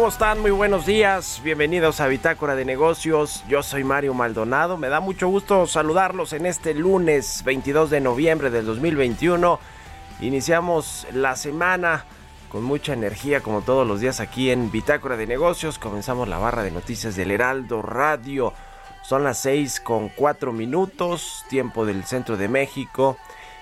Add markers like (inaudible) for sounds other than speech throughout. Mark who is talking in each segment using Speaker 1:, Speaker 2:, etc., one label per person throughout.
Speaker 1: ¿Cómo están? Muy buenos días. Bienvenidos a Bitácora de Negocios. Yo soy Mario Maldonado. Me da mucho gusto saludarlos en este lunes 22 de noviembre del 2021. Iniciamos la semana con mucha energía como todos los días aquí en Bitácora de Negocios. Comenzamos la barra de noticias del Heraldo Radio. Son las 6 con 4 minutos, tiempo del centro de México.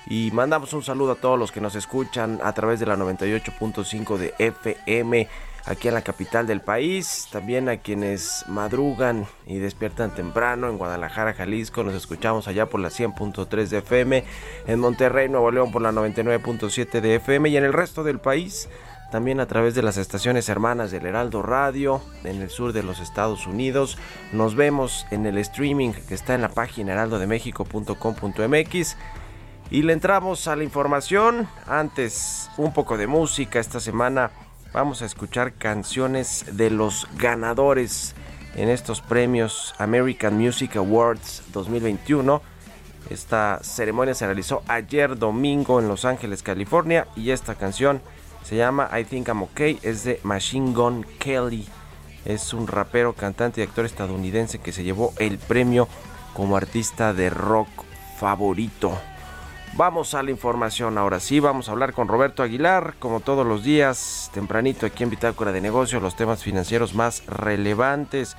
Speaker 1: Y mandamos un saludo a todos los que nos escuchan a través de la 98.5 de FM aquí en la capital del país. También a quienes madrugan y despiertan temprano en Guadalajara, Jalisco. Nos escuchamos allá por la 100.3 de FM. En Monterrey, Nuevo León por la 99.7 de FM. Y en el resto del país también a través de las estaciones hermanas del Heraldo Radio en el sur de los Estados Unidos. Nos vemos en el streaming que está en la página heraldodemexico.com.mx. Y le entramos a la información. Antes, un poco de música. Esta semana vamos a escuchar canciones de los ganadores en estos premios American Music Awards 2021. Esta ceremonia se realizó ayer domingo en Los Ángeles, California. Y esta canción se llama I Think I'm Okay. Es de Machine Gun Kelly. Es un rapero, cantante y actor estadounidense que se llevó el premio como artista de rock favorito. Vamos a la información ahora sí, vamos a hablar con Roberto Aguilar, como todos los días, tempranito aquí en Bitácora de Negocios, los temas financieros más relevantes.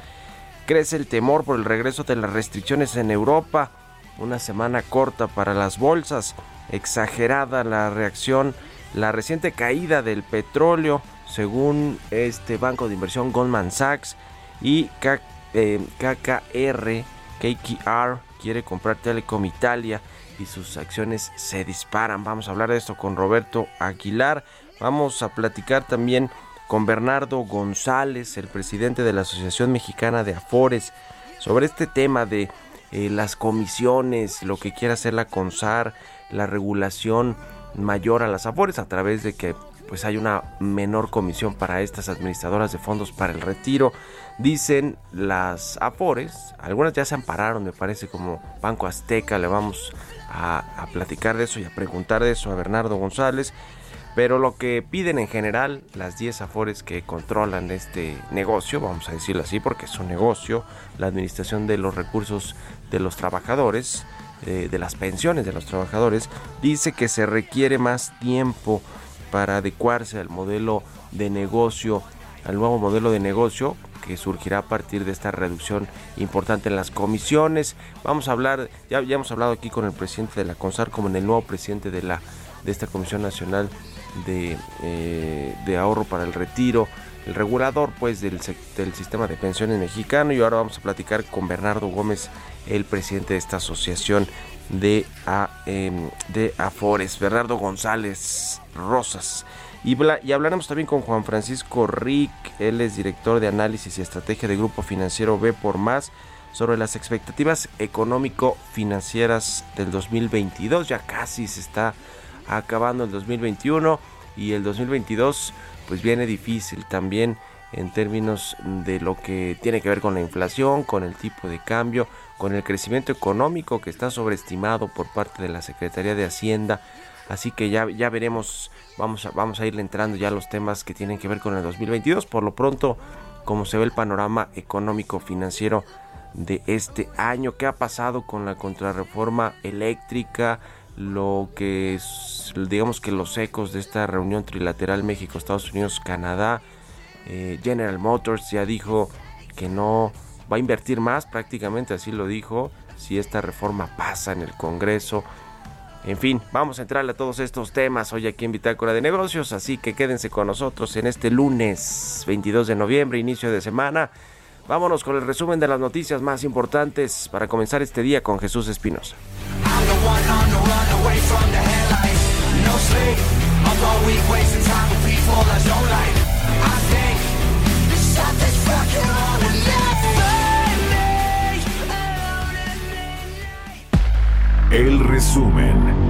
Speaker 1: Crece el temor por el regreso de las restricciones en Europa, una semana corta para las bolsas, exagerada la reacción, la reciente caída del petróleo, según este banco de inversión Goldman Sachs y K- eh, KKR, KKR quiere comprar Telecom Italia y sus acciones se disparan. Vamos a hablar de esto con Roberto Aguilar. Vamos a platicar también con Bernardo González, el presidente de la Asociación Mexicana de Afores, sobre este tema de eh, las comisiones, lo que quiere hacer la CONSAR, la regulación mayor a las Afores a través de que pues hay una menor comisión para estas administradoras de fondos para el retiro. Dicen las Afores, algunas ya se ampararon, me parece, como Banco Azteca, le vamos a, platicar de eso y a preguntar de eso a Bernardo González. Pero lo que piden en general las 10 afores que controlan este negocio, vamos a decirlo así porque es un negocio, la administración de los recursos de los trabajadores, eh, de las pensiones de los trabajadores, dice que se requiere más tiempo para adecuarse al modelo de negocio, al nuevo modelo de negocio que surgirá a partir de esta reducción importante en las comisiones. Vamos a hablar, ya, ya hemos hablado aquí con el presidente de la CONSAR como en el nuevo presidente de la de esta Comisión Nacional de, eh, de Ahorro para el Retiro. el regulador pues del, del sistema de pensiones mexicano y ahora vamos a platicar con Bernardo Gómez, el presidente de esta asociación de, em, de Afores, Bernardo González Rosas. Y, y, hablaremos también con Juan Francisco Rick, él es director de análisis y estrategia de Grupo Financiero B por Más, sobre las expectativas económico-financieras del 2022. Ya casi se está acabando el 2021 y el 2022 pues viene difícil también en términos de lo que tiene que ver con la inflación, con el tipo de cambio, con el crecimiento económico que está sobreestimado por parte de la Secretaría de Hacienda. Así que ya, ya veremos, vamos a, vamos a irle entrando ya a los temas que tienen que ver con el 2022. Por lo pronto, como se ve el panorama económico financiero de este año, qué ha pasado con la contrarreforma eléctrica, lo que digamos que los ecos de esta reunión trilateral México, Estados Unidos, Canadá, eh, General Motors ya dijo que no va a invertir más, prácticamente así lo dijo, si esta reforma pasa en el Congreso. En fin, vamos a entrarle a todos estos temas hoy aquí en Bitácora de Negocios, así que quédense con nosotros en este lunes 22 de noviembre, inicio de semana. Vámonos con el resumen de las noticias más importantes para comenzar este día con Jesús Espinosa.
Speaker 2: El resumen.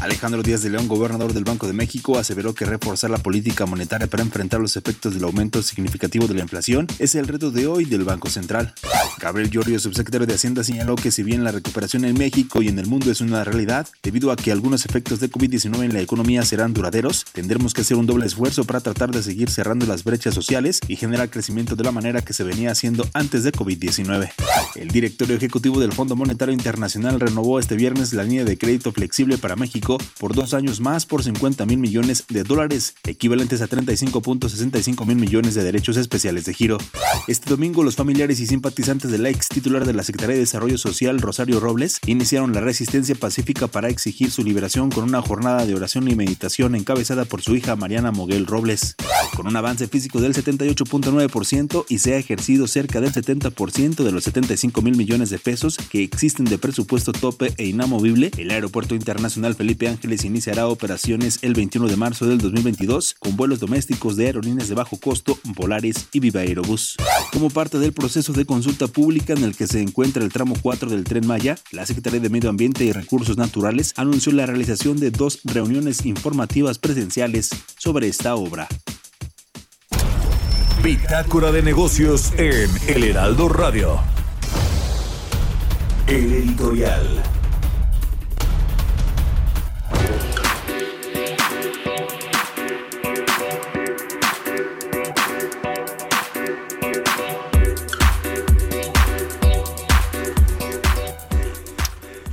Speaker 3: Alejandro Díaz de León, gobernador del Banco de México, aseveró que reforzar la política monetaria para enfrentar los efectos del aumento significativo de la inflación es el reto de hoy del Banco Central. Gabriel Llorio, subsecretario de Hacienda, señaló que si bien la recuperación en México y en el mundo es una realidad, debido a que algunos efectos de COVID-19 en la economía serán duraderos, tendremos que hacer un doble esfuerzo para tratar de seguir cerrando las brechas sociales y generar crecimiento de la manera que se venía haciendo antes de COVID-19. El directorio ejecutivo del Fondo Monetario Internacional renovó este viernes la línea de crédito flexible para México por dos años más por 50 mil millones de dólares, equivalentes a 35.65 mil millones de derechos especiales de giro. Este domingo, los familiares y simpatizantes de la ex titular de la Secretaría de Desarrollo Social, Rosario Robles, iniciaron la resistencia pacífica para exigir su liberación con una jornada de oración y meditación encabezada por su hija Mariana Moguel Robles. Con un avance físico del 78.9% y se ha ejercido cerca del 70% de los 75 mil millones de pesos que existen de presupuesto tope e inamovible, el Aeropuerto Internacional Felipe Ángeles iniciará operaciones el 21 de marzo del 2022 con vuelos domésticos de aerolíneas de bajo costo, Volaris y Viva Aerobús. Como parte del proceso de consulta pública en el que se encuentra el tramo 4 del Tren Maya, la Secretaría de Medio Ambiente y Recursos Naturales anunció la realización de dos reuniones informativas presenciales sobre esta obra.
Speaker 2: Bitácora de negocios en El Heraldo Radio. El editorial.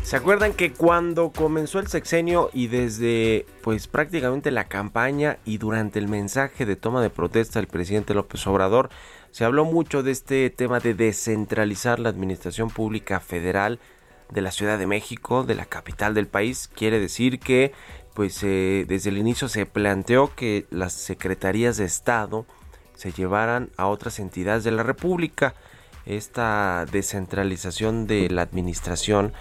Speaker 1: ¿Se acuerdan que cuando comenzó el sexenio y desde pues prácticamente la campaña y durante el mensaje de toma de protesta del presidente López Obrador se habló mucho de este tema de descentralizar la administración pública federal de la Ciudad de México, de la capital del país? Quiere decir que pues eh, desde el inicio se planteó que las secretarías de Estado se llevaran a otras entidades de la República. Esta descentralización de la administración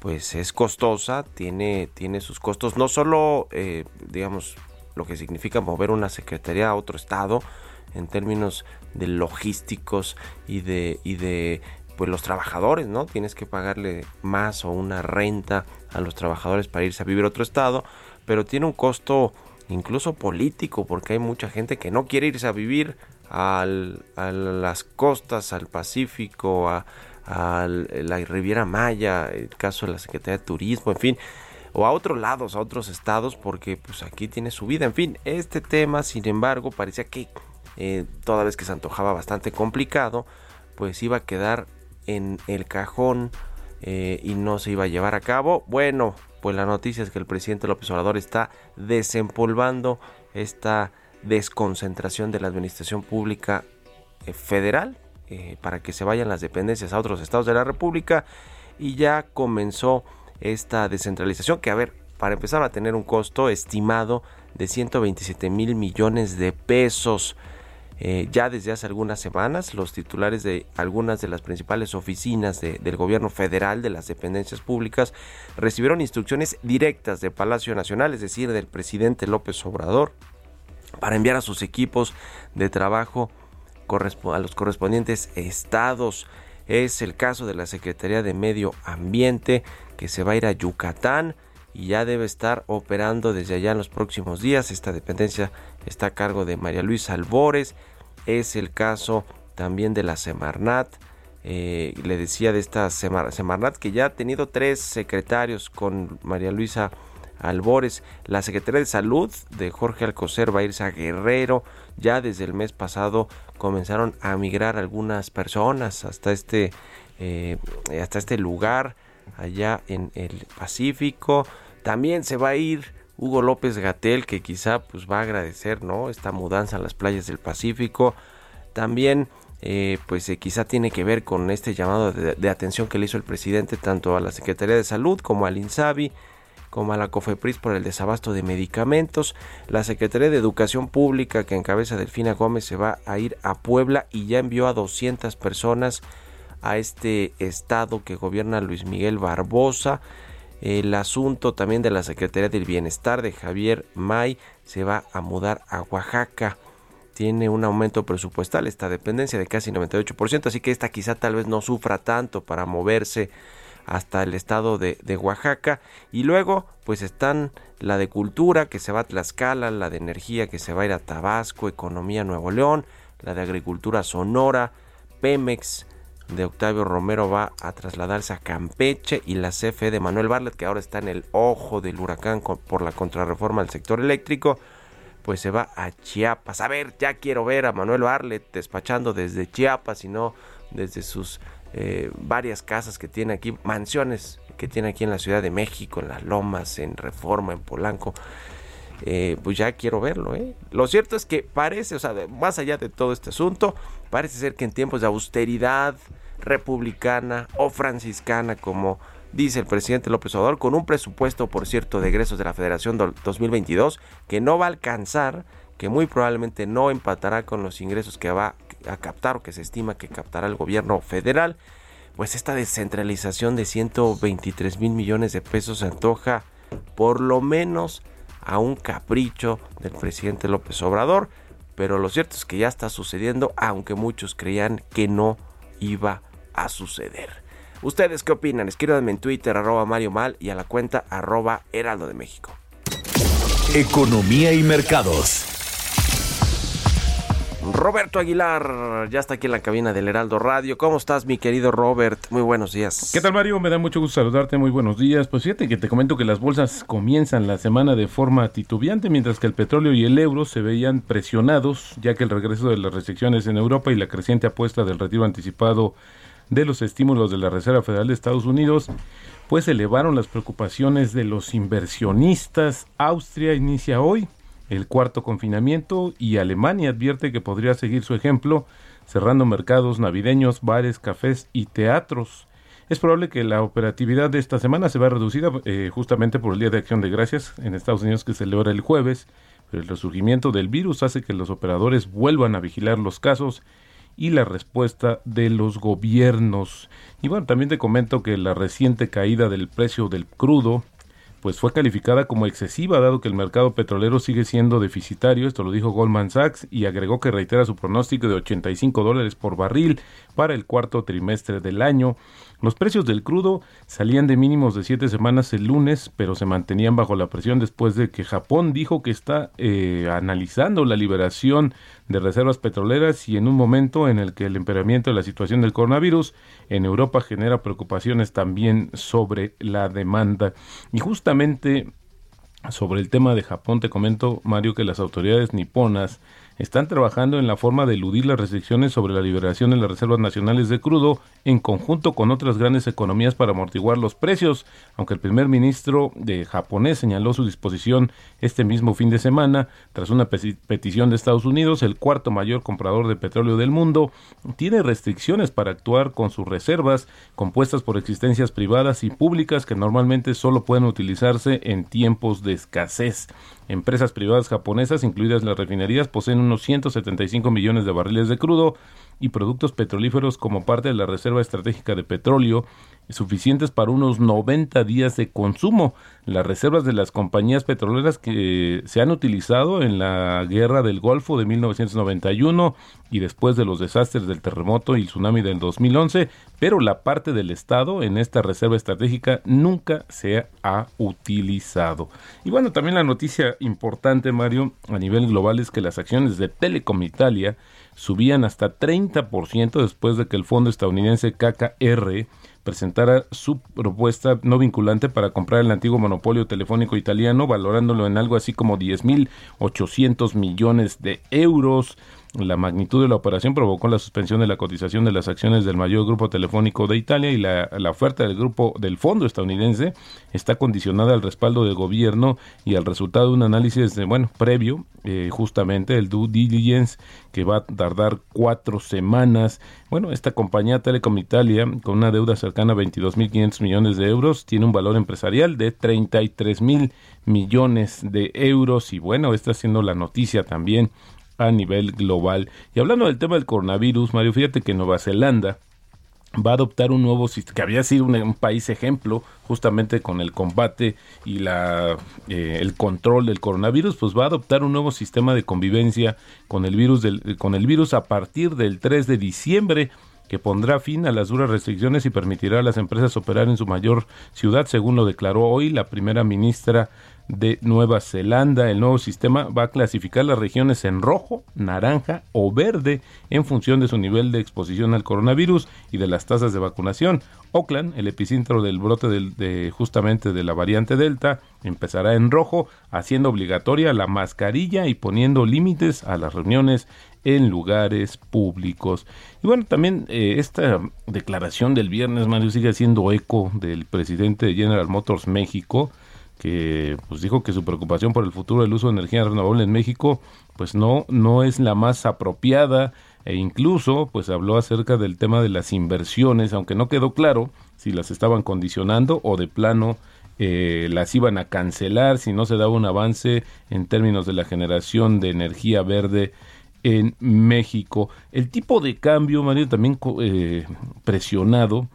Speaker 1: pues es costosa, tiene, tiene sus costos, no solo, eh, digamos, lo que significa mover una secretaría a otro estado, en términos de logísticos y de, y de pues los trabajadores, ¿no? Tienes que pagarle más o una renta a los trabajadores para irse a vivir a otro estado, pero tiene un costo incluso político, porque hay mucha gente que no quiere irse a vivir al, a las costas, al Pacífico, a, a la Riviera Maya, el caso de la Secretaría de Turismo, en fin, o a otros lados, a otros estados, porque pues aquí tiene su vida. En fin, este tema, sin embargo, parecía que eh, toda vez que se antojaba bastante complicado, pues iba a quedar en el cajón eh, y no se iba a llevar a cabo. Bueno, pues la noticia es que el presidente López Obrador está desempolvando esta desconcentración de la administración pública eh, federal eh, para que se vayan las dependencias a otros estados de la República y ya comenzó esta descentralización que a ver, para empezar a tener un costo estimado de 127 mil millones de pesos. Eh, ya desde hace algunas semanas, los titulares de algunas de las principales oficinas del gobierno federal, de las dependencias públicas, recibieron instrucciones directas de Palacio Nacional, es decir, del presidente López Obrador, para enviar a sus equipos de trabajo a los correspondientes estados. Es el caso de la Secretaría de Medio Ambiente que se va a ir a Yucatán y ya debe estar operando desde allá en los próximos días. Esta dependencia está a cargo de María Luisa Albores. Es el caso también de la Semarnat. Eh, le decía de esta Semarnat que ya ha tenido tres secretarios con María Luisa Albores. La Secretaría de Salud de Jorge Alcocer va a irse a Guerrero. Ya desde el mes pasado comenzaron a migrar algunas personas hasta este, eh, hasta este lugar allá en el Pacífico. También se va a ir Hugo López Gatel, que quizá pues va a agradecer, ¿no? Esta mudanza a las playas del Pacífico. También eh, pues eh, quizá tiene que ver con este llamado de, de, atención que le hizo el presidente tanto a la Secretaría de Salud como al INSABI como a la COFEPRIS por el desabasto de medicamentos. La Secretaría de Educación Pública que encabeza Delfina Gómez se va a ir a Puebla y ya envió a 200 personas a este estado que gobierna Luis Miguel Barbosa. El asunto también de la Secretaría del Bienestar de Javier May se va a mudar a Oaxaca. Tiene un aumento presupuestal esta dependencia de casi 98%, así que esta quizá tal vez no sufra tanto para moverse hasta el estado de, Oaxaca. Y luego, pues están la de cultura que se va a Tlaxcala, la de energía que se va a ir a Tabasco, economía Nuevo León, la de agricultura Sonora, Pemex de Octavio Romero va a trasladarse a Campeche y la CFE de Manuel Barlet, que ahora está en el ojo del huracán por la contrarreforma del sector eléctrico, pues se va a Chiapas. A ver, ya quiero ver a Manuel Barlet despachando desde Chiapas y no desde sus eh, varias casas que tiene aquí, mansiones que tiene aquí en la Ciudad de México, en Las Lomas, en Reforma, en Polanco. Eh, pues ya quiero verlo. ¿eh? Lo cierto es que parece, o sea, más allá de todo este asunto, parece ser que en tiempos de austeridad republicana o franciscana, como dice el presidente López Obrador, con un presupuesto, por cierto, de egresos de la Federación 2022, que no va a alcanzar, que muy probablemente no empatará con los ingresos que va a captar o que se estima que captará el gobierno federal, pues esta descentralización de 123 mil millones de pesos se antoja por lo menos a un capricho del presidente López Obrador, pero lo cierto es que ya está sucediendo, aunque muchos creían que no iba a suceder. ¿Ustedes qué opinan? Escríbanme en Twitter, arroba Mario Mal y a la cuenta arroba Heraldo de México.
Speaker 2: Economía y mercados.
Speaker 1: Roberto Aguilar ya está aquí en la cabina del Heraldo Radio. ¿Cómo estás, mi querido Robert? Muy buenos días.
Speaker 4: ¿Qué tal, Mario? Me da mucho gusto saludarte. Muy buenos días. Pues fíjate que te comento que las bolsas comienzan la semana de forma titubeante, mientras que el petróleo y el euro se veían presionados, ya que el regreso de las restricciones en Europa y la creciente apuesta del retiro anticipado de los estímulos de la Reserva Federal de Estados Unidos, pues elevaron las preocupaciones de los inversionistas. Austria inicia hoy el cuarto confinamiento y Alemania advierte que podría seguir su ejemplo cerrando mercados navideños, bares, cafés y teatros. Es probable que la operatividad de esta semana se vea reducida eh, justamente por el Día de Acción de Gracias en Estados Unidos que se celebra el jueves, pero el resurgimiento del virus hace que los operadores vuelvan a vigilar los casos y la respuesta de los gobiernos. Y bueno, también te comento que la reciente caída del precio del crudo pues fue calificada como excesiva dado que el mercado petrolero sigue siendo deficitario, esto lo dijo Goldman Sachs y agregó que reitera su pronóstico de 85 dólares por barril para el cuarto trimestre del año. Los precios del crudo salían de mínimos de siete semanas el lunes, pero se mantenían bajo la presión después de que Japón dijo que está eh, analizando la liberación de reservas petroleras y en un momento en el que el empeoramiento de la situación del coronavirus en Europa genera preocupaciones también sobre la demanda. Y justamente sobre el tema de Japón te comento, Mario, que las autoridades niponas están trabajando en la forma de eludir las restricciones sobre la liberación de las reservas nacionales de crudo en conjunto con otras grandes economías para amortiguar los precios, aunque el primer ministro de japonés señaló su disposición este mismo fin de semana tras una petición de Estados Unidos, el cuarto mayor comprador de petróleo del mundo, tiene restricciones para actuar con sus reservas compuestas por existencias privadas y públicas que normalmente solo pueden utilizarse en tiempos de escasez. Empresas privadas japonesas, incluidas las refinerías, poseen unos 175 millones de barriles de crudo y productos petrolíferos como parte de la Reserva Estratégica de Petróleo, suficientes para unos 90 días de consumo. Las reservas de las compañías petroleras que se han utilizado en la guerra del Golfo de 1991 y después de los desastres del terremoto y el tsunami del 2011, pero la parte del Estado en esta reserva estratégica nunca se ha utilizado. Y bueno, también la noticia importante, Mario, a nivel global es que las acciones de Telecom Italia subían hasta 30% después de que el fondo estadounidense KKR presentara su propuesta no vinculante para comprar el antiguo monopolio telefónico italiano, valorándolo en algo así como 10.800 millones de euros. La magnitud de la operación provocó la suspensión de la cotización de las acciones del mayor grupo telefónico de Italia y la, oferta del grupo del fondo estadounidense está condicionada al respaldo del gobierno y al resultado de un análisis de, bueno previo eh, justamente el due diligence que va a tardar cuatro semanas. Bueno, esta compañía Telecom Italia con una deuda cercana a 22.500 millones de euros tiene un valor empresarial de 33.000 millones de euros y bueno, está siendo la noticia también a nivel global. Y hablando del tema del coronavirus, Mario, fíjate que Nueva Zelanda va a adoptar un nuevo sistema, que había sido un, país ejemplo justamente con el combate y la, eh, el control del coronavirus, pues va a adoptar un nuevo sistema de convivencia con el virus, del, con el virus a partir del 3 de diciembre que pondrá fin a las duras restricciones y permitirá a las empresas operar en su mayor ciudad, según lo declaró hoy la primera ministra de Nueva Zelanda. El nuevo sistema va a clasificar las regiones en rojo, naranja o verde en función de su nivel de exposición al coronavirus y de las tasas de vacunación. Oakland, el epicentro del brote de, justamente de la variante Delta, empezará en rojo, haciendo obligatoria la mascarilla y poniendo límites a las reuniones en lugares públicos. Y bueno, también eh, esta declaración del viernes, Mario, sigue haciendo eco del presidente de General Motors México, que pues dijo que su preocupación por el futuro del uso de energía renovable en México pues no no es la más apropiada. E incluso pues habló acerca del tema de las inversiones aunque no quedó claro si las estaban condicionando o de plano eh, las iban a cancelar si no se daba un avance en términos de la generación de energía verde en México. El tipo de cambio Mario también eh, presionado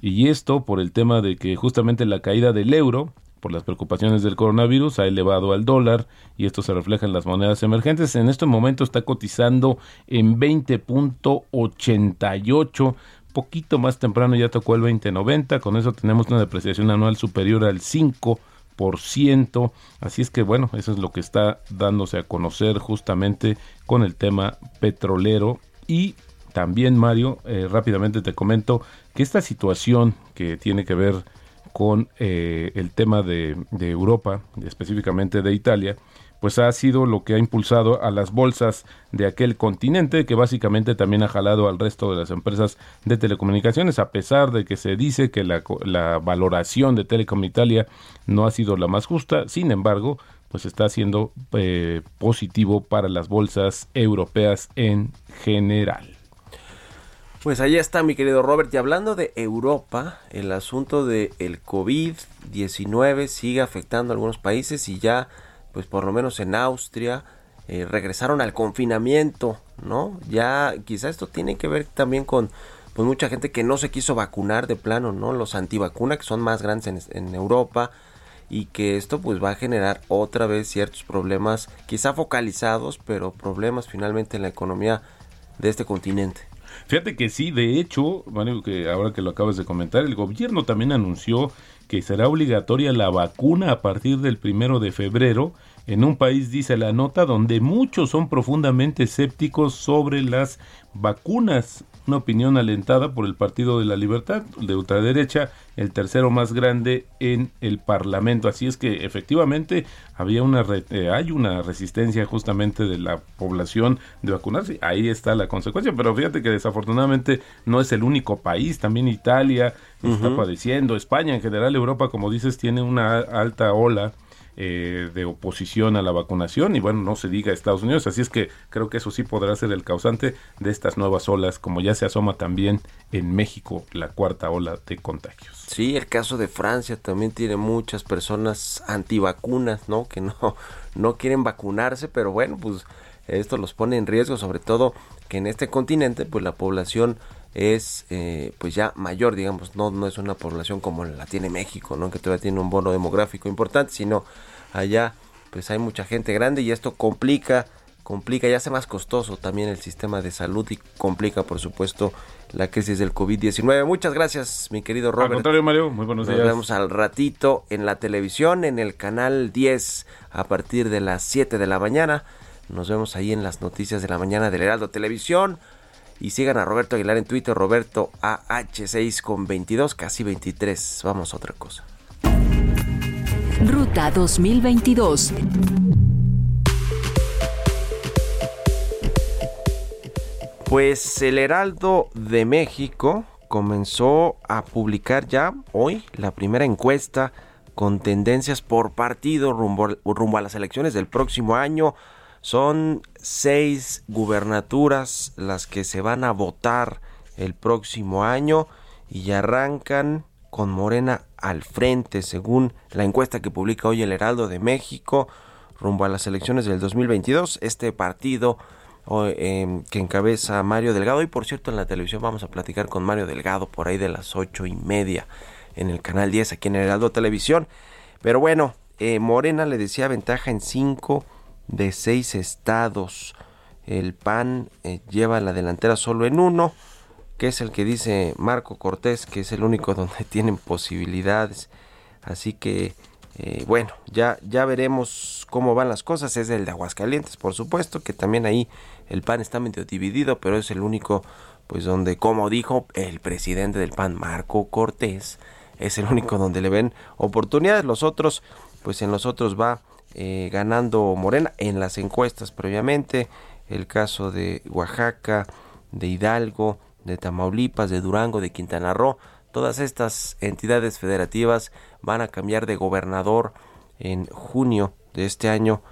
Speaker 4: y esto por el tema de que justamente la caída del euro por las preocupaciones del coronavirus ha elevado al dólar y esto se refleja en las monedas emergentes. En este momento está cotizando en 20.88, poquito más temprano ya tocó el 20.90, con eso tenemos una depreciación anual superior al 5%. Así es que bueno, eso es lo que está dándose a conocer justamente con el tema petrolero y también Mario, eh, rápidamente te comento que esta situación que tiene que ver con eh, el tema de, Europa, específicamente de Italia, pues ha sido lo que ha impulsado a las bolsas de aquel continente, que básicamente también ha jalado al resto de las empresas de telecomunicaciones, a pesar de que se dice que la, la valoración de Telecom Italia no ha sido la más justa, sin embargo, pues está siendo eh, positivo para las bolsas europeas en general.
Speaker 1: Pues ahí está mi querido Robert. Y hablando de Europa, el asunto del el COVID-19 sigue afectando a algunos países y ya, pues por lo menos en Austria, eh, regresaron al confinamiento, ¿no? Ya quizá esto tiene que ver también con pues mucha gente que no se quiso vacunar de plano, ¿no? Los antivacunas que son más grandes en, en Europa y que esto pues va a generar otra vez ciertos problemas, quizá focalizados, pero problemas finalmente en la economía de este continente.
Speaker 4: Fíjate que sí, de hecho, Mario, que ahora que lo acabas de comentar, el gobierno también anunció que será obligatoria la vacuna a partir del primero de febrero en un país, dice la nota, donde muchos son profundamente escépticos sobre las vacunas una opinión alentada por el Partido de la Libertad de ultraderecha, el tercero más grande en el Parlamento. Así es que efectivamente había una eh, hay una resistencia justamente de la población de vacunarse. Ahí está la consecuencia, pero fíjate que desafortunadamente no es el único país, también Italia está padeciendo, España en general, Europa, como dices, tiene una alta ola eh, de oposición a la vacunación y bueno, no se diga Estados Unidos, así es que creo que eso sí podrá ser el causante de estas nuevas olas, como ya se asoma también en México la cuarta ola de contagios.
Speaker 1: Sí, el caso de Francia también tiene muchas personas antivacunas, ¿no? Que no, no quieren vacunarse, pero bueno, pues esto los pone en riesgo, sobre todo que en este continente, pues la población es eh, pues ya mayor, digamos, no, no es una población como la tiene México, ¿no? que todavía tiene un bono demográfico importante, sino allá pues hay mucha gente grande y esto complica, complica y hace más costoso también el sistema de salud y complica por supuesto la crisis del COVID-19. Muchas gracias, mi querido Robert.
Speaker 4: Al contrario, Mario, muy buenos días.
Speaker 1: Nos vemos al ratito en la televisión, en el canal 10, a partir de las 7 de la mañana. Nos vemos ahí en las noticias de la mañana del Heraldo Televisión. Y sigan a Roberto Aguilar en Twitter, Roberto AH6 con 22, casi 23. Vamos a otra cosa.
Speaker 5: Ruta 2022.
Speaker 1: Pues el Heraldo de México comenzó a publicar ya hoy la primera encuesta con tendencias por partido rumbo, rumbo a las elecciones del próximo año. Son seis gubernaturas las que se van a votar el próximo año y arrancan con Morena al frente, según la encuesta que publica hoy el Heraldo de México, rumbo a las elecciones del 2022. Este partido em, que encabeza Mario Delgado, y por cierto en la televisión vamos a platicar con Mario Delgado por ahí de las ocho y media en el canal 10 aquí en Heraldo Televisión. Pero bueno, eh, Morena le decía ventaja en cinco de seis estados. El PAN eh, lleva la delantera solo en uno, que es el que dice Marco Cortés, que es el único (laughs) donde tienen posibilidades. Así que, eh, bueno, ya, ya veremos cómo van las cosas. Es el de Aguascalientes, por supuesto, que también ahí el PAN está medio dividido, pero es el único, pues donde, como dijo el presidente del PAN, Marco Cortés, es el único donde le ven oportunidades. Los otros, pues en los otros va eh, ganando Morena en las encuestas previamente, el caso de Oaxaca, de Hidalgo, de Tamaulipas, de Durango, de Quintana Roo, todas estas entidades federativas van a cambiar de gobernador en junio de este año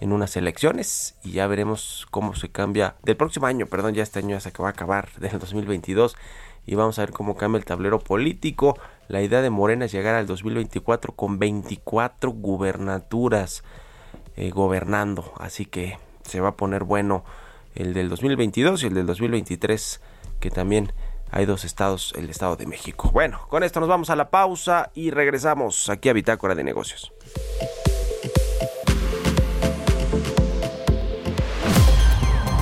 Speaker 1: en unas elecciones y ya veremos cómo se cambia del próximo año, perdón, ya este año ya se va a acabar del 2022 y vamos a ver cómo cambia el tablero político. La idea de Morena es llegar al 2024 con 24 gubernaturas eh, gobernando. Así que se va a poner bueno el del 2022 y el del 2023, que también hay dos estados, el Estado de México. Bueno, con esto nos vamos a la pausa y regresamos aquí a Bitácora de Negocios.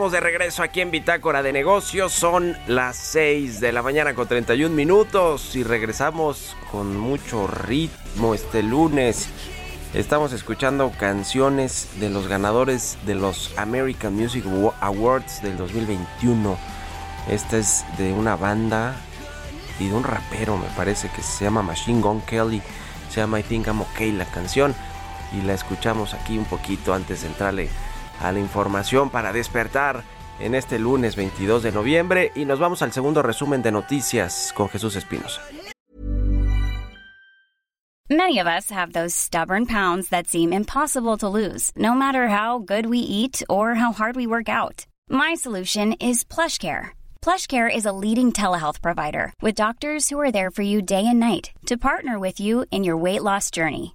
Speaker 1: Estamos de regreso aquí en Bitácora de Negocios. Son las 6 de la mañana con 31 minutos y regresamos con mucho ritmo este lunes. Estamos escuchando canciones de los ganadores de los American Music Awards del 2021. Esta es de una banda y de un rapero, me parece que se llama Machine Gun Kelly. Se llama I Think I'm Okay la canción. Y la escuchamos aquí un poquito antes de entrarle a la información para despertar en este lunes 22 de noviembre. Y nos vamos al segundo resumen de noticias con Jesús Espinosa.
Speaker 6: Many of us have those stubborn pounds that seem impossible to lose, no matter how good we eat or how hard we work out. My solution is PlushCare. PlushCare is a leading telehealth provider with doctors who are there for you day and night to partner with you in your weight loss journey.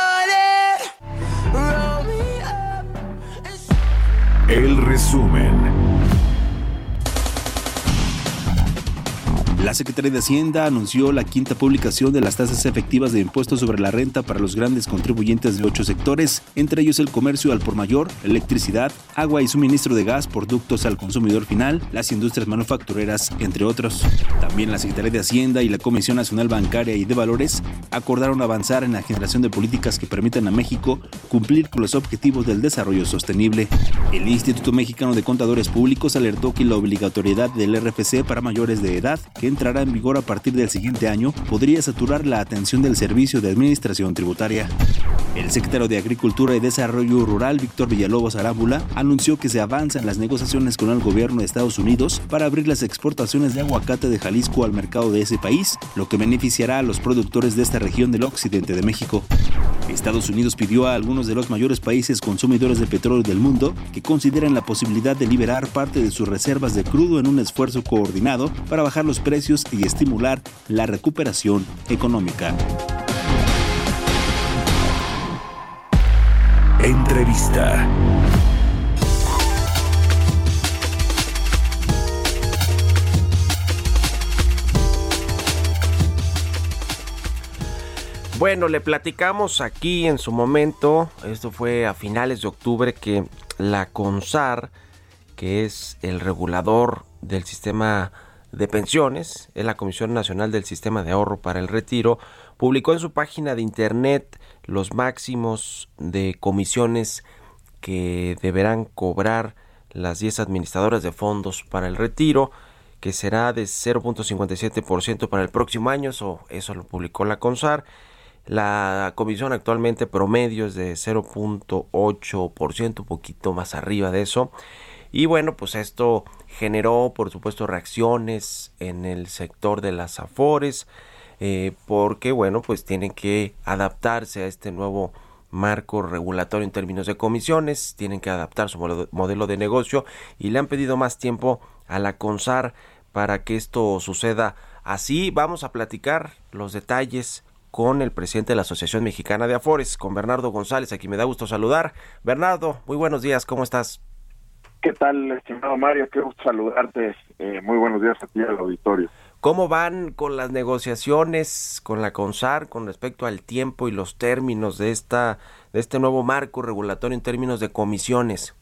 Speaker 2: El resumen.
Speaker 3: La Secretaría de Hacienda anunció la quinta publicación de las tasas efectivas de impuestos sobre la renta para los grandes contribuyentes de ocho sectores, entre ellos el comercio al por mayor, electricidad, agua y suministro de gas, productos al consumidor final, las industrias manufactureras, entre otros. También la Secretaría de Hacienda y la Comisión Nacional Bancaria y de Valores acordaron avanzar en la generación de políticas que permitan a México cumplir con los objetivos del desarrollo sostenible. El Instituto Mexicano de Contadores Públicos alertó que la obligatoriedad del RFC para mayores de edad, que entrará en vigor a partir del siguiente año, podría saturar la atención del Servicio de Administración Tributaria. El secretario de Agricultura y Desarrollo Rural, Víctor Villalobos Arámbula, anunció que se avanza en las negociaciones con el gobierno de Estados Unidos para abrir las exportaciones de aguacate de Jalisco al mercado de ese país, lo que beneficiará a los productores de esta región del occidente de México. Estados Unidos pidió a algunos de los mayores países consumidores de petróleo del mundo que consideren la posibilidad de liberar parte de sus reservas de crudo en un esfuerzo coordinado para bajar los precios y estimular la recuperación económica.
Speaker 2: Entrevista.
Speaker 1: Bueno, le platicamos aquí en su momento, esto fue a finales de octubre, que la CONSAR, que es el regulador del sistema de pensiones, es la Comisión Nacional del Sistema de Ahorro para el Retiro, publicó en su página de internet los máximos de comisiones que deberán cobrar las 10 administradoras de fondos para el retiro, que será de 0.57% para el próximo año, eso, eso lo publicó la CONSAR. La comisión actualmente promedio es de 0.8%, un poquito más arriba de eso. Y bueno, pues esto generó, por supuesto, reacciones en el sector de las afores, eh, porque bueno, pues tienen que adaptarse a este nuevo marco regulatorio en términos de comisiones, tienen que adaptar su modelo de negocio y le han pedido más tiempo a la CONSAR para que esto suceda así. Vamos a platicar los detalles con el presidente de la Asociación Mexicana de Afores, con Bernardo González, a quien me da gusto saludar. Bernardo, muy buenos días, ¿cómo estás?
Speaker 7: ¿Qué tal, estimado Mario? Qué gusto saludarte. Eh, muy buenos días a ti al auditorio.
Speaker 1: ¿Cómo van con las negociaciones con la CONSAR con respecto al tiempo y los términos de esta de este nuevo marco regulatorio en términos de comisiones?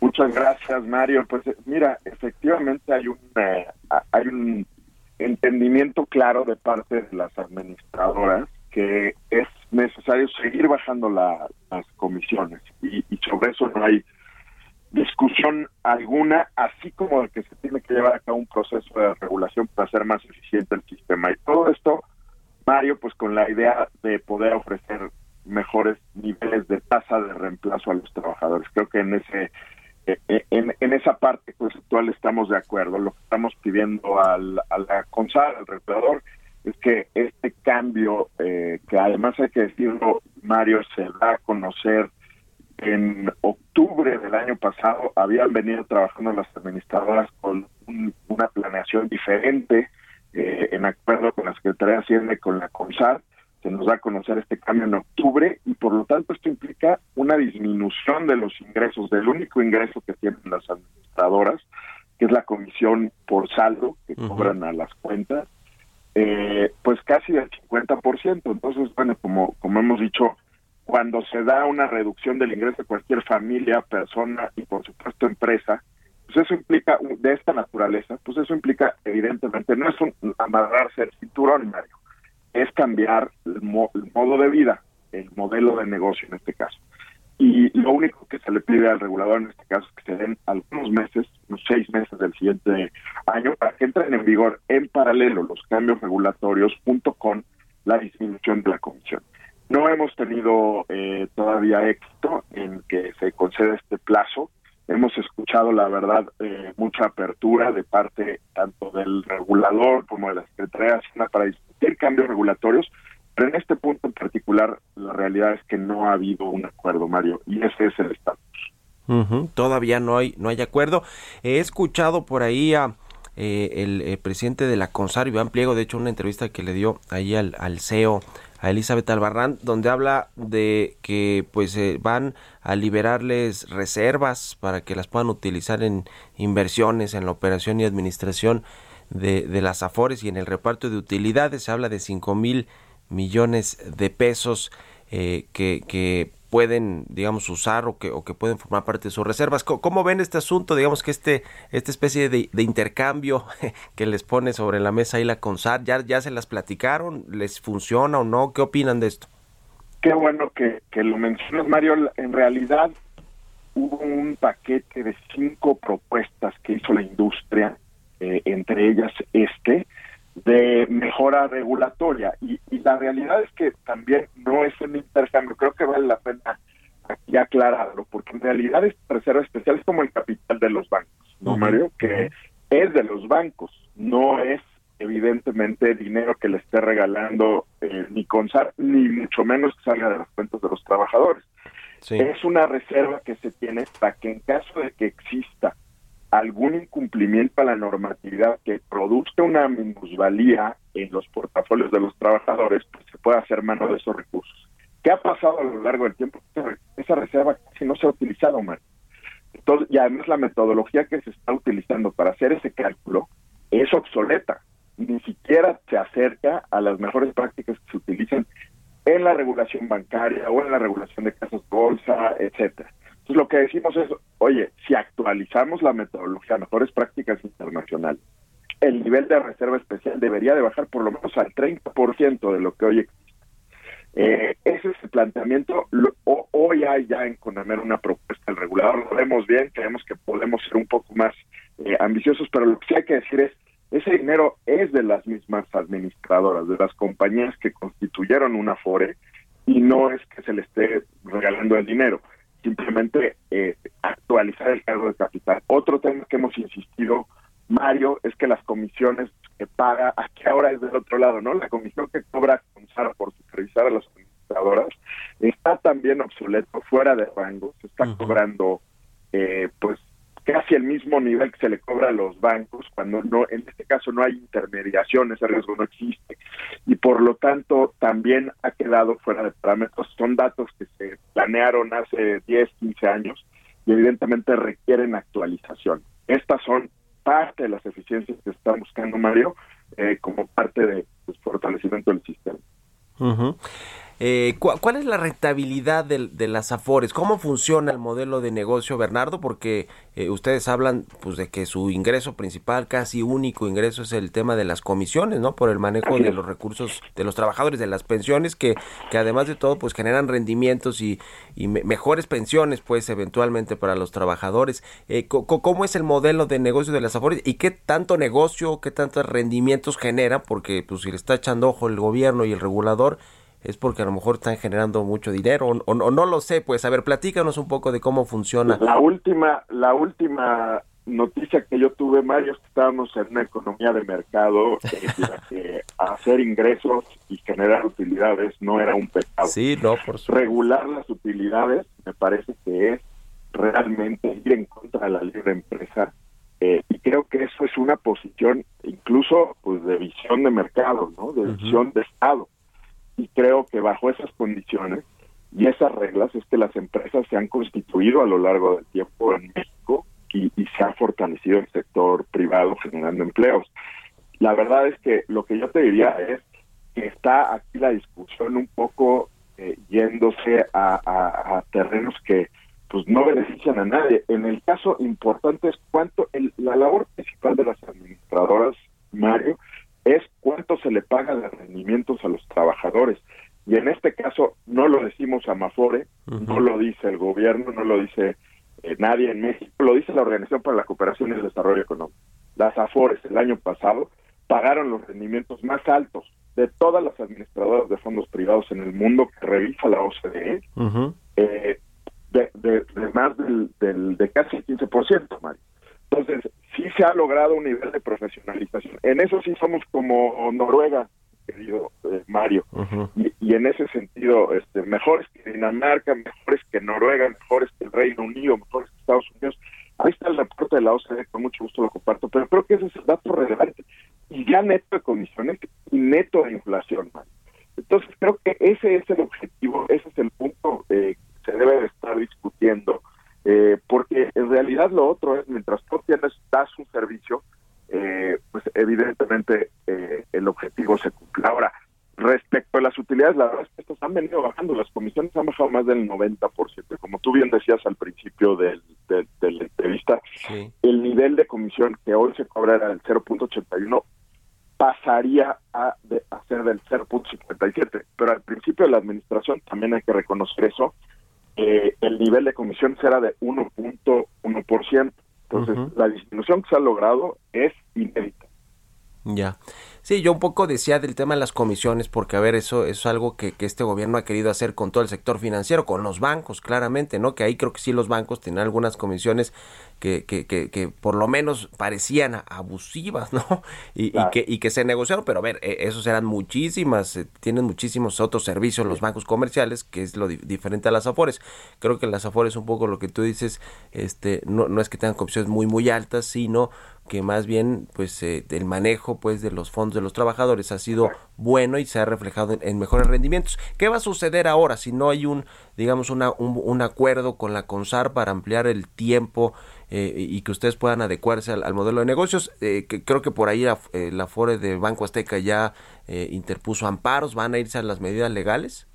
Speaker 7: Muchas gracias, Mario. Pues eh, mira, efectivamente hay un eh, hay un entendimiento claro de parte de las administradoras que es necesario seguir bajando la, las comisiones y, y sobre eso no hay discusión alguna, así como de que se tiene que llevar a cabo un proceso de regulación para hacer más eficiente el sistema. Y todo esto, Mario, pues con la idea de poder ofrecer mejores niveles de tasa de reemplazo a los trabajadores. Creo que en ese en, en esa parte conceptual estamos de acuerdo. Lo que estamos pidiendo al, a la CONSAR, al regulador, es que este cambio, eh, que además hay que decirlo, Mario, se da a conocer en octubre del año pasado habían venido trabajando las administradoras con una planeación diferente eh, en acuerdo con la Secretaría de Hacienda y con la CONSAR. Se nos da a conocer este cambio en octubre y por lo tanto esto implica una disminución de los ingresos, del único ingreso que tienen las administradoras, que es la comisión por saldo que cobran a las cuentas, eh, pues casi del 50%. Entonces, bueno, como, como hemos dicho, cuando se da una reducción del ingreso de cualquier familia, persona y por supuesto empresa, pues eso implica, de esta naturaleza, pues eso implica evidentemente, no es un amarrarse el cinturón, Mario, es cambiar el, modo de vida, el modelo de negocio en este caso. y lo único que se le pide al regulador en este caso es que se den algunos meses, unos seis meses del siguiente año, para que entren en vigor en paralelo los cambios regulatorios junto con la disminución de la comisión. No hemos tenido eh, todavía éxito en que se conceda este plazo. Hemos escuchado, la verdad, eh, mucha apertura de parte tanto del regulador como de la Secretaría para discutir cambios regulatorios, pero en este punto en particular, la realidad es que no ha habido un acuerdo, Mario, y ese es el estatus.
Speaker 1: Todavía no hay, no hay acuerdo. He escuchado por ahí a eh, el eh, presidente de la CONSAR, Iván Pliego, de hecho una entrevista que le dio ahí al, al CEO, a Elizabeth Albarrán, donde habla de que pues eh, van a liberarles reservas para que las puedan utilizar en inversiones, en la operación y administración de, de las AFORES y en el reparto de utilidades. Se habla de 5 mil millones de pesos eh, que, que pueden, digamos, usar o que, o que pueden formar parte de sus reservas. ¿Cómo, ven este asunto? Digamos que este, esta especie de, de intercambio (laughs) que les pone sobre la mesa ahí la CONSAR, ¿ya, ¿ya se las platicaron? ¿Les funciona o no? ¿Qué opinan de esto?
Speaker 7: Qué bueno que, que lo mencionas, Mario. En realidad hubo un paquete de cinco propuestas que hizo la industria, eh, entre ellas este, de mejora regulatoria. Y, y la realidad es que también no es un intercambio. Creo que vale la pena aquí aclararlo, porque en realidad esta reserva especial es como el capital de los bancos, ¿no. Mario? Que es de los bancos, no es evidentemente dinero que le esté regalando eh, ni CONSAR, ni mucho menos que salga de las cuentas de los trabajadores. Es una reserva que se tiene para que en caso de que exista algún incumplimiento a la normatividad que produzca una minusvalía en los portafolios de los trabajadores, pues se pueda hacer mano de esos recursos. ¿Qué ha pasado a lo largo del tiempo? Esa reserva casi no se ha utilizado, Mario. Entonces, y además la metodología que se está utilizando para hacer ese cálculo es obsoleta. Ni siquiera se acerca a las mejores prácticas que se utilizan en la regulación bancaria o en la regulación de casas de bolsa, etcétera. Entonces lo que decimos es, oye, si actualizamos la metodología, mejores prácticas internacionales, el nivel de reserva especial debería de bajar por lo menos al 30% de lo que hoy existe. Eh, ese es el planteamiento. Lo- ho- hoy hay ya en Conamer una propuesta del regulador, lo vemos bien, creemos que podemos ser un poco más eh, ambiciosos, pero lo que sí hay que decir es, ese dinero es de las mismas administradoras, de las compañías que constituyeron una FORE, y no es que se le esté regalando el dinero, simplemente eh, actualizar el cargo de capital. Otro tema que hemos insistido, Mario, es que las comisiones que paga, aquí ahora es del otro lado, ¿no? La comisión que cobra A las administradoras está también obsoleto, fuera de rango, se está cobrando eh, pues casi el mismo nivel que se le cobra a los bancos cuando no en este caso no hay intermediación ese riesgo no existe. Y por lo tanto también ha quedado fuera de parámetros. Son datos que se planearon hace 10 15 años y evidentemente requieren actualización. Estas son parte de las eficiencias que está buscando Mario eh, como parte de pues, fortalecimiento del sistema
Speaker 1: Mm-hmm. Eh, ¿cu- ¿Cuál es la rentabilidad de, las Afores? ¿Cómo funciona el modelo de negocio, Bernardo? Porque eh, ustedes hablan pues de que su ingreso principal, casi único ingreso, es el tema de las comisiones, ¿no? Por el manejo de los recursos de los trabajadores, de las pensiones, que, que además de todo pues generan rendimientos y, y me- mejores pensiones pues eventualmente para los trabajadores. Eh, ¿Cómo es el modelo de negocio de las Afores? ¿Y qué tanto negocio, qué tantos rendimientos genera? Porque pues si le está echando ojo el gobierno y el regulador, es porque a lo mejor están generando mucho dinero o, no lo sé, pues a ver, platícanos un poco de cómo funciona.
Speaker 7: La última, la última noticia que yo tuve, Mario, es que estábamos en una economía de mercado en la (laughs) que hacer ingresos y generar utilidades no era un pecado.
Speaker 1: Sí, no, por supuesto.
Speaker 7: Regular las utilidades me parece que es realmente ir en contra de la libre empresa eh, y creo que eso es una posición incluso pues de visión de mercado, ¿no? De visión de Estado y creo que bajo esas condiciones y esas reglas es que las empresas se han constituido a lo largo del tiempo en México y, se ha fortalecido el sector privado generando empleos. La verdad es que lo que yo te diría es que está aquí la discusión un poco eh, yéndose a terrenos que pues no benefician a nadie. En el caso importante es cuánto, el- la labor principal de las administradoras, Mario, es cuánto se le paga de rendimientos a los trabajadores. Y en este caso no lo decimos Amafore, no lo dice el gobierno, no lo dice eh, nadie en México, lo dice la Organización para la Cooperación y el Desarrollo Económico. Las AFORES el año pasado pagaron los rendimientos más altos de todas las administradoras de fondos privados en el mundo que revisa la OCDE, eh, de, de, de más del, del, de casi el 15%, Mario. Entonces, sí se ha logrado un nivel de profesionalización. En eso sí somos como Noruega, querido eh, Mario. y, y, en ese sentido, este, mejores que Dinamarca, mejores que Noruega, mejores que el Reino Unido, mejores que Estados Unidos. Ahí está el reporte de la OCDE, con mucho gusto lo comparto, pero creo que ese es el dato relevante. Y ya neto de comisiones y neto de inflación, Mario. Entonces, creo que ese es el objetivo, ese es el punto eh, que se debe de estar discutiendo. Eh, porque en realidad lo otro es, mientras tú tienes, das un servicio, eh, pues evidentemente eh, el objetivo se cumple. Ahora, respecto a las utilidades, la verdad es que estos han venido bajando, las comisiones han bajado más del 90%. Como tú bien decías al principio del, de, de la entrevista, sí. el nivel de comisión que hoy se cobra era del 0.81 pasaría a, de, a ser del 0.57, pero al principio de la administración también hay que reconocer eso, eh, el nivel de comisión será de 1.1%. Entonces, uh -huh. la disminución que se ha logrado es inédita.
Speaker 1: Ya. Sí, yo un poco decía del tema de las comisiones, porque a ver, eso, eso es algo que, que, este gobierno ha querido hacer con todo el sector financiero, con los bancos, claramente, ¿no? Que ahí creo que sí los bancos tienen algunas comisiones que, que, que, que por lo menos parecían abusivas, (laughs) ¿no? Y, claro. y, que, y que se negociaron, pero a ver, esos eran muchísimas, eh, tienen muchísimos otros servicios los bancos comerciales, que es lo di diferente a las afores. Creo que las afores, un poco lo que tú dices, este, no, no es que tengan comisiones muy, muy altas, sino que más bien pues eh, el manejo pues de los fondos de los trabajadores ha sido bueno y se ha reflejado en, en, mejores rendimientos. ¿Qué va a suceder ahora si no hay un digamos una, un, un acuerdo con la CONSAR para ampliar el tiempo eh, y que ustedes puedan adecuarse al, al modelo de negocios? Eh, que creo que por ahí la, eh, la FORE de Banco Azteca ya interpuso amparos, ¿van a irse a las medidas legales?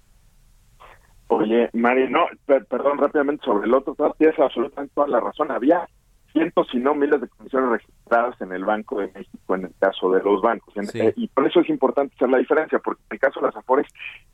Speaker 7: Oye, Mari, no, per perdón rápidamente sobre el otro, tienes absolutamente toda la razón. Había cientos, si no miles de comisiones registradas en el Banco de México en el caso de los bancos. Sí. Eh, y por eso es importante hacer la diferencia, porque en el caso de las Afores,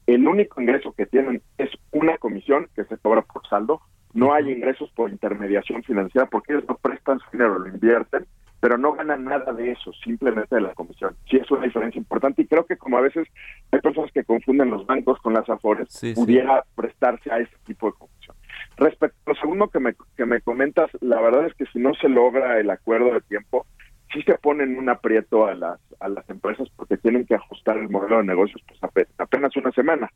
Speaker 7: el único ingreso que tienen es una comisión que se cobra por saldo. No hay ingresos por intermediación financiera porque ellos no prestan su dinero, lo invierten, pero no ganan nada de eso, simplemente de la comisión. Sí, es una diferencia importante y creo que como a veces hay personas que confunden los bancos con las Afores, sí, pudiera sí. prestarse a ese tipo de comisión. Respecto segundo que me, que me comentas, la verdad es que si no se logra el acuerdo de tiempo, sí se ponen un aprieto a las, a las empresas porque tienen que ajustar el modelo de negocios pues apenas una semana.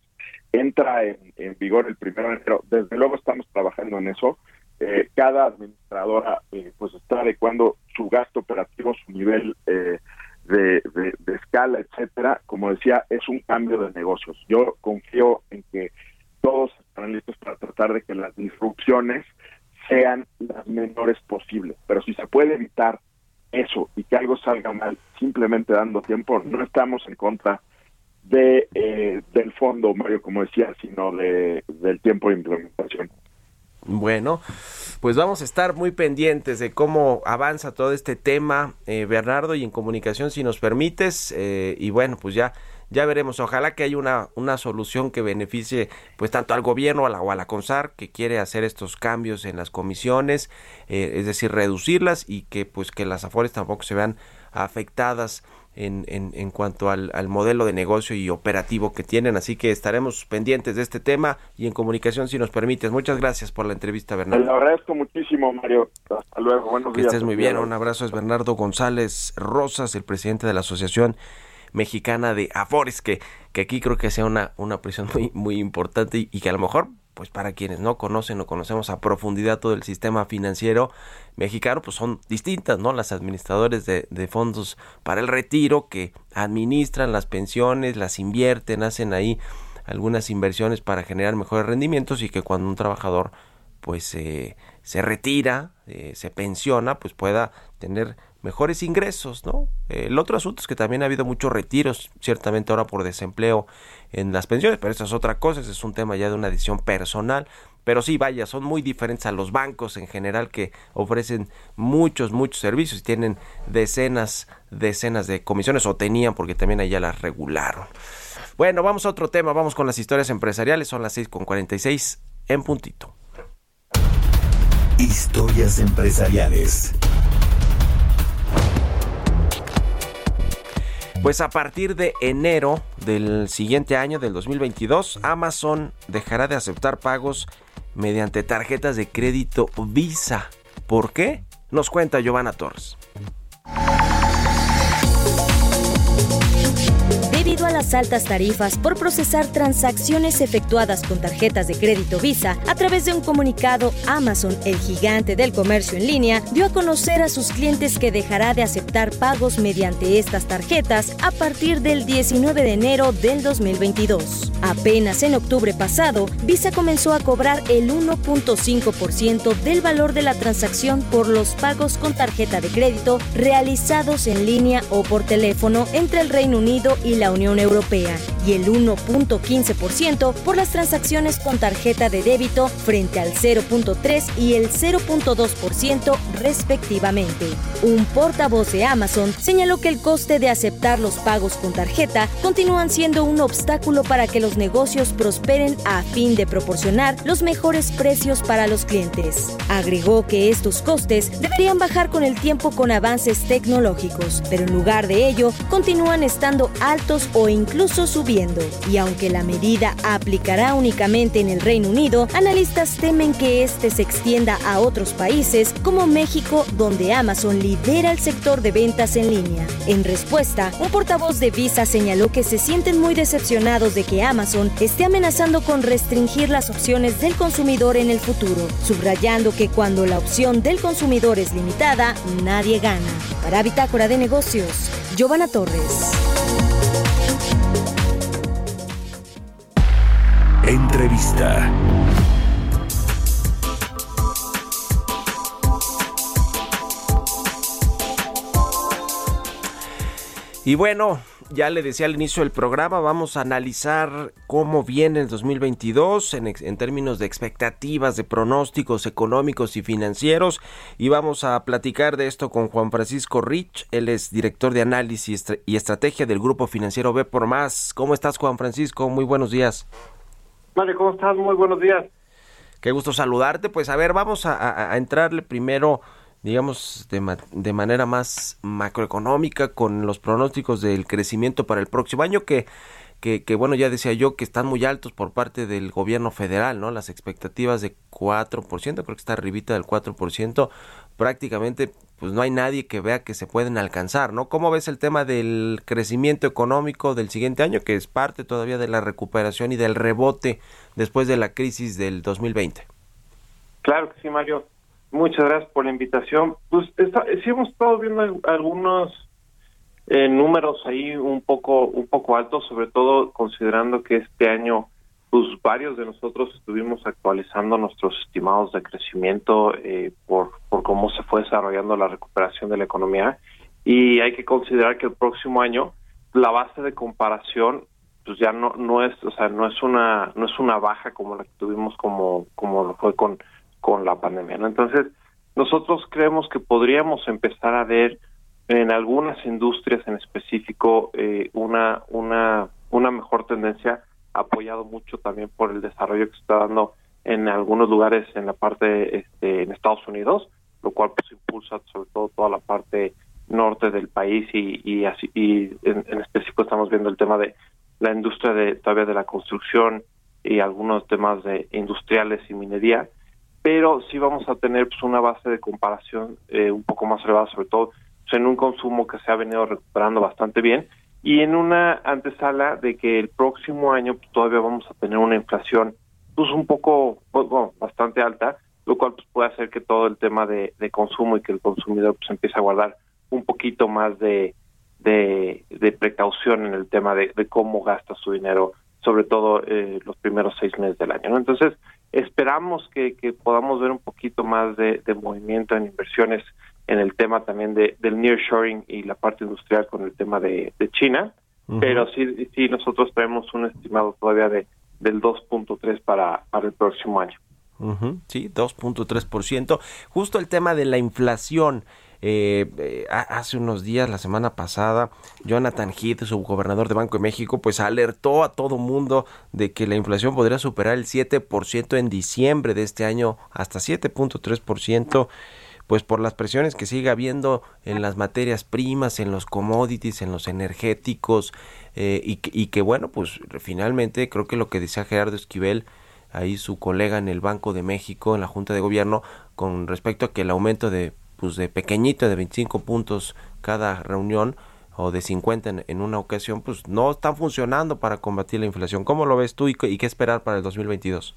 Speaker 7: Entra en, en vigor el primero de enero. Desde luego estamos trabajando en eso. Eh, cada administradora eh, pues está adecuando su gasto operativo, su nivel eh, de, de, de escala, etcétera. Como decía, es un cambio de negocios. Yo confío estarán listos para tratar de que las disrupciones sean las menores posibles. Pero si se puede evitar eso y que algo salga mal simplemente dando tiempo, no estamos en contra de eh, del fondo, Mario, como decía, sino de del tiempo de implementación.
Speaker 1: Bueno, pues vamos a estar muy pendientes de cómo avanza todo este tema, eh, Bernardo, y en comunicación, si nos permites, eh, y bueno, pues ya ya veremos. Ojalá que haya una, una solución que beneficie pues tanto al gobierno a la, o a la CONSAR que quiere hacer estos cambios en las comisiones, eh, es decir, reducirlas y que pues que las afores tampoco se vean afectadas en, en, en cuanto al, al, modelo de negocio y operativo que tienen. Así que estaremos pendientes de este tema y en comunicación si nos permites. Muchas gracias por la entrevista, Bernardo.
Speaker 7: Le agradezco muchísimo, Mario. Hasta luego. Buenos
Speaker 1: que
Speaker 7: días.
Speaker 1: estés muy bien. Un abrazo. Es Bernardo González Rosas, el presidente de la Asociación mexicana de Afores, que, que aquí creo que sea una, una presión muy, muy importante y, que a lo mejor, pues para quienes no conocen o conocemos a profundidad todo el sistema financiero mexicano, pues son distintas, ¿no? Las administradores de, fondos para el retiro que administran las pensiones, las invierten, hacen ahí algunas inversiones para generar mejores rendimientos y que cuando un trabajador pues se retira, eh, se pensiona, pues pueda tener mejores ingresos, ¿no? El otro asunto es que también ha habido muchos retiros, ciertamente ahora por desempleo en las pensiones, pero eso es otra cosa, ese es un tema ya de una decisión personal. Pero sí, vaya, son muy diferentes a los bancos en general que ofrecen muchos, muchos servicios y tienen decenas, decenas de comisiones o tenían porque también allá las regularon. Bueno, vamos a otro tema, vamos con las historias empresariales, son las 6.46 en puntito.
Speaker 2: Historias empresariales.
Speaker 1: Pues a partir de enero del siguiente año, del 2022, Amazon dejará de aceptar pagos mediante tarjetas de crédito Visa. ¿Por qué? Nos cuenta Giovanna Torres.
Speaker 8: Debido a las altas tarifas por procesar transacciones efectuadas con tarjetas de crédito Visa, a través de un comunicado, Amazon, el gigante del comercio en línea, dio a conocer a sus clientes que dejará de aceptar pagos mediante estas tarjetas a partir del 19 de enero del 2022. Apenas en octubre pasado, Visa comenzó a cobrar el 1.5% del valor de la transacción por los pagos con tarjeta de crédito realizados en línea o por teléfono entre el Reino Unido y la Unión Europea y el 1.15% por las transacciones con tarjeta de débito frente al 0.3 y el 0.2% respectivamente. Un portavoz de Amazon señaló que el coste de aceptar los pagos con tarjeta continúan siendo un obstáculo para que los negocios prosperen a fin de proporcionar los mejores precios para los clientes. Agregó que estos costes deberían bajar con el tiempo con avances tecnológicos, pero en lugar de ello continúan estando altos o incluso subiendo. Y aunque la medida aplicará únicamente en el Reino Unido, analistas temen que este se extienda a otros países como México, donde Amazon lidera el sector de ventas en línea. En respuesta, un portavoz de Visa señaló que se sienten muy decepcionados de que Amazon esté amenazando con restringir las opciones del consumidor en el futuro, subrayando que cuando la opción del consumidor es limitada, nadie gana. Para Bitácora de Negocios, Giovanna Torres.
Speaker 2: Entrevista.
Speaker 1: Y bueno, ya le decía al inicio del programa, vamos a analizar cómo viene el 2022 en, en, términos de expectativas, de pronósticos económicos y financieros. Y vamos a platicar de esto con Juan Francisco Rich, él es director de análisis y estrategia del Grupo Financiero B por Más. ¿Cómo estás, Juan Francisco? Muy buenos días.
Speaker 9: Vale, ¿cómo estás? Muy buenos días.
Speaker 1: Qué gusto saludarte. Pues a ver, vamos a, a, a entrarle primero digamos, de, ma de, manera más macroeconómica con los pronósticos del crecimiento para el próximo año que, que, bueno, ya decía yo que están muy altos por parte del gobierno federal, ¿no? Las expectativas de 4%, creo que está arribita del 4%, prácticamente pues no hay nadie que vea que se pueden alcanzar, ¿no? ¿Cómo ves el tema del crecimiento económico del siguiente año, que es parte todavía de la recuperación y del rebote después de la crisis del 2020?
Speaker 9: Claro que sí, Mario. Muchas gracias por la invitación. Pues está, sí hemos estado viendo algunos eh, números ahí un poco un poco altos, sobre todo considerando que este año pues varios de nosotros estuvimos actualizando nuestros estimados de crecimiento eh, por por cómo se fue desarrollando la recuperación de la economía y hay que considerar que el próximo año la base de comparación pues ya no no es o sea no es una no es una baja como la que tuvimos como como lo fue con con la pandemia. ¿no? Entonces, nosotros creemos que podríamos empezar a ver en algunas industrias en específico eh, una, una, una mejor tendencia, apoyado mucho también por el desarrollo que se está dando en algunos lugares en la parte este, en Estados Unidos, lo cual pues impulsa sobre todo toda la parte norte del país y, y así y en, en específico estamos viendo el tema de la industria de todavía de la construcción y algunos temas de industriales y minería pero sí vamos a tener pues, una base de comparación eh, un poco más elevada, sobre todo pues, en un consumo que se ha venido recuperando bastante bien y en una antesala de que el próximo año pues, todavía vamos a tener una inflación pues un poco, bueno, bastante alta, lo cual pues, puede hacer que todo el tema de, consumo y que el consumidor pues empiece a guardar un poquito más de, de, precaución en el tema de, cómo gasta su dinero, sobre todo eh, los primeros seis meses del año. ¿no? Entonces, esperamos que, que, podamos ver un poquito más de, de, movimiento en inversiones en el tema también de, del nearshoring y la parte industrial con el tema de, de China, uh -huh. pero sí, sí nosotros tenemos un estimado todavía de del 2.3 para, para el próximo año.
Speaker 1: Ujú, Sí, 2.3%. Justo el tema de la inflación. Eh, eh, ha- hace unos días, la semana pasada, Jonathan Heath, subgobernador de Banco de México, pues alertó a todo mundo de que la inflación podría superar el 7% en diciembre de este año, hasta 7.3%, pues por las presiones que sigue habiendo en las materias primas, en los commodities, en los energéticos, eh, y, y que bueno, pues finalmente creo que lo que decía Gerardo Esquivel, ahí su colega en el Banco de México, en la Junta de Gobierno, con respecto a que el aumento de, pues de pequeñito, de 25 puntos cada reunión, o de 50 en, en una ocasión, pues no están funcionando para combatir la inflación. ¿Cómo lo ves tú y, y qué esperar para el 2022?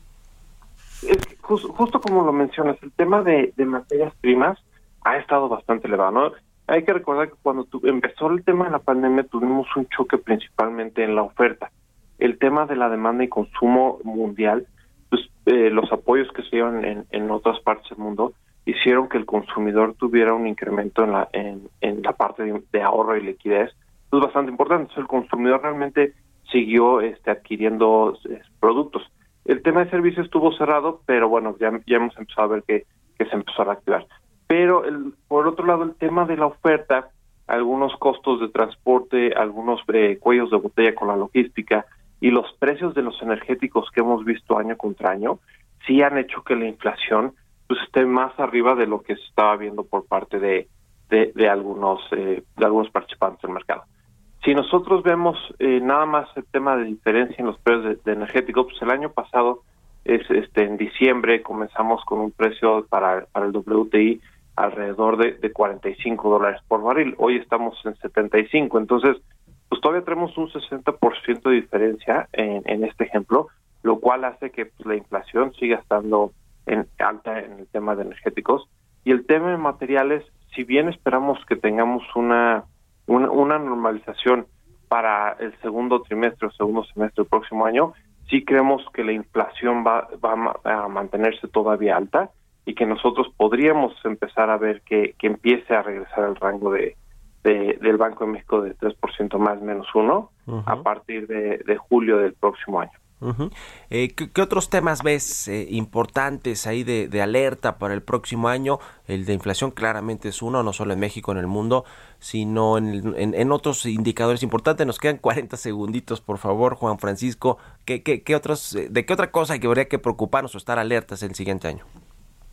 Speaker 9: Es que jus- justo como lo mencionas, el tema de, materias primas ha estado bastante elevado. Hay que recordar que cuando tu- empezó el tema de la pandemia tuvimos un choque principalmente en la oferta. El tema de la demanda y consumo mundial, pues eh, los apoyos que se dieron en, en otras partes del mundo hicieron que el consumidor tuviera un incremento en la, en, la parte de, ahorro y liquidez. Es bastante importante. El consumidor realmente siguió este, adquiriendo eh, productos. El tema de servicios estuvo cerrado, pero bueno, ya, ya hemos empezado a ver que, que se empezó a reactivar. Pero el, por otro lado, el tema de la oferta, algunos costos de transporte, algunos eh, cuellos de botella con la logística y los precios de los energéticos que hemos visto año contra año, sí han hecho que la inflación pues esté más arriba de lo que se estaba viendo por parte de, de, algunos eh, de algunos participantes del mercado. Si nosotros vemos eh, nada más el tema de diferencia en los precios de, de energéticos, pues el año pasado, es este en diciembre, comenzamos con un precio para, para el WTI alrededor de, de 45 dólares por barril. Hoy estamos en 75, entonces pues todavía tenemos un 60% de diferencia en, en este ejemplo, lo cual hace que pues, la inflación siga estando en, alta en el tema de energéticos. Y el tema de materiales, si bien esperamos que tengamos una, una, una normalización para el segundo trimestre o segundo semestre del próximo año, sí creemos que la inflación va, va a ma- a mantenerse todavía alta y que nosotros podríamos empezar a ver que, que empiece a regresar al rango de, de- del Banco de México de 3% más menos uno a partir de, de julio del próximo año.
Speaker 1: Ujú. Eh, ¿qué, otros temas ves eh, importantes ahí de, alerta para el próximo año? El de inflación claramente es uno, no solo en México, en el mundo, sino en, en- otros indicadores importantes. Nos quedan 40 segunditos, por favor, Juan Francisco. ¿Qué, qué, qué otros, eh, ¿De qué otra cosa que habría que preocuparnos o estar alertas el siguiente año?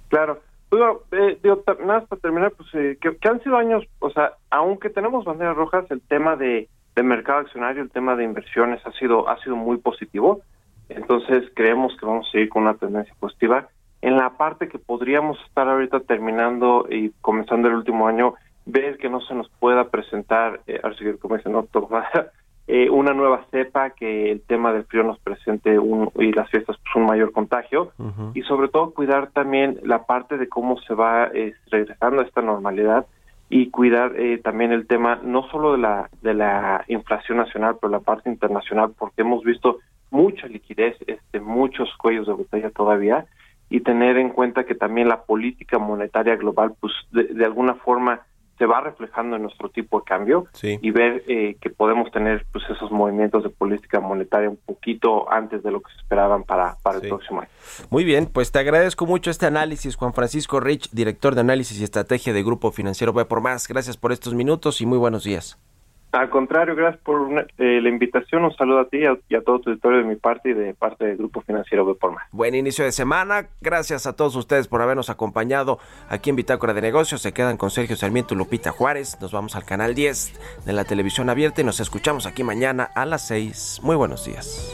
Speaker 9: Claro. Bueno, eh, digo, ta- nada para terminar, pues eh, que, que han sido años, o sea, aunque tenemos banderas rojas, el tema de, de mercado accionario, el tema de inversiones ha sido ha sido muy positivo. Entonces creemos que vamos a seguir con una tendencia positiva. En la parte que podríamos estar ahorita terminando y comenzando el último año, ver que no se nos pueda presentar, eh, como dicen, no, (laughs) eh, una nueva cepa, que el tema del frío nos presente un, y las fiestas pues, un mayor contagio. Y sobre todo cuidar también la parte de cómo se va eh, regresando a esta normalidad y cuidar eh, también el tema no solo de la de la inflación nacional pero la parte internacional porque hemos visto mucha liquidez este muchos cuellos de botella todavía y tener en cuenta que también la política monetaria global pues de, de alguna forma se va reflejando en nuestro tipo de cambio y ver eh, que podemos tener pues esos movimientos de política monetaria un poquito antes de lo que se esperaban para, para el próximo año.
Speaker 1: Muy bien, pues te agradezco mucho este análisis, Juan Francisco Rich, director de análisis y estrategia de Grupo Financiero B por Más. Gracias por estos minutos y muy buenos días.
Speaker 9: Al contrario, gracias por una- eh, la invitación. Un saludo a ti y a, y a todo tu auditorio de mi parte y de parte del Grupo Financiero B por Más.
Speaker 1: Buen inicio de semana. Gracias a todos ustedes por habernos acompañado aquí en Bitácora de Negocios. Se quedan con Sergio Sarmiento y Lupita Juárez. Nos vamos al canal 10 de la televisión abierta y nos escuchamos aquí mañana a las 6. Muy buenos días.